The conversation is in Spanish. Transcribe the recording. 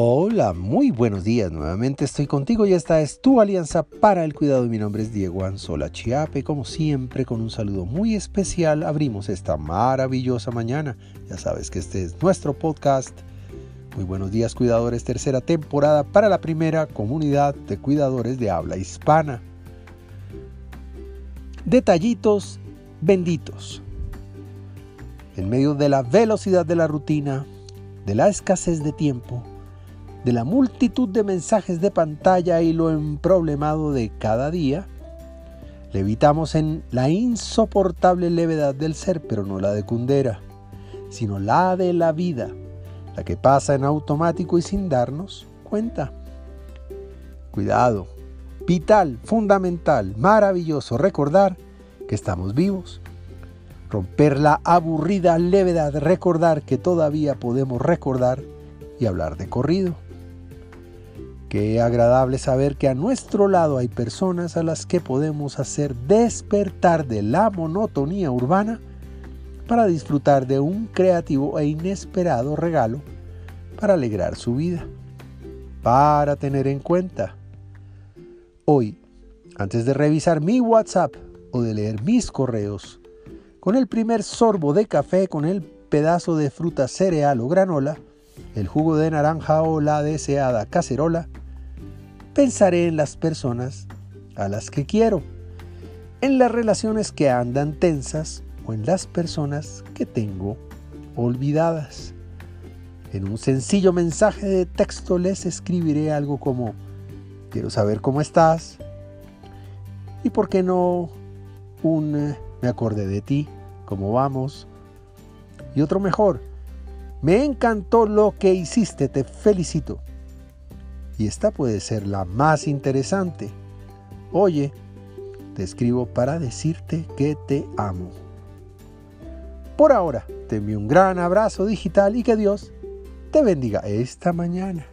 Hola, muy buenos días. Nuevamente estoy contigo y esta es tu alianza para el cuidado. Mi nombre es Diego Anzola Chiape. Como siempre, con un saludo muy especial, abrimos esta maravillosa mañana. Ya sabes que este es nuestro podcast. Muy buenos días, cuidadores. Tercera temporada para la primera comunidad de cuidadores de habla hispana. Detallitos benditos. En medio de la velocidad de la rutina, de la escasez de tiempo, de la multitud de mensajes de pantalla y lo emproblemado de cada día, levitamos en la insoportable levedad del ser, pero no la de Kundera, sino la de la vida, la que pasa en automático y sin darnos cuenta. Cuidado, vital, fundamental, maravilloso recordar que estamos vivos. Romper la aburrida levedad, recordar que todavía podemos recordar y hablar de corrido. Qué agradable saber que a nuestro lado hay personas a las que podemos hacer despertar de la monotonía urbana para disfrutar de un creativo e inesperado regalo para alegrar su vida. Para tener en cuenta, hoy, antes de revisar mi WhatsApp o de leer mis correos, con el primer sorbo de café, con el pedazo de fruta cereal o granola, el jugo de naranja o la deseada cacerola, pensaré en las personas a las que quiero, en las relaciones que andan tensas o en las personas que tengo olvidadas. En un sencillo mensaje de texto les escribiré algo como, quiero saber cómo estás y por qué no un me acordé de ti, cómo vamos. Y otro mejor, me encantó lo que hiciste, te felicito y esta puede ser la más interesante. Oye, te escribo para decirte que te amo. Por ahora, te envío un gran abrazo digital y que Dios te bendiga esta mañana.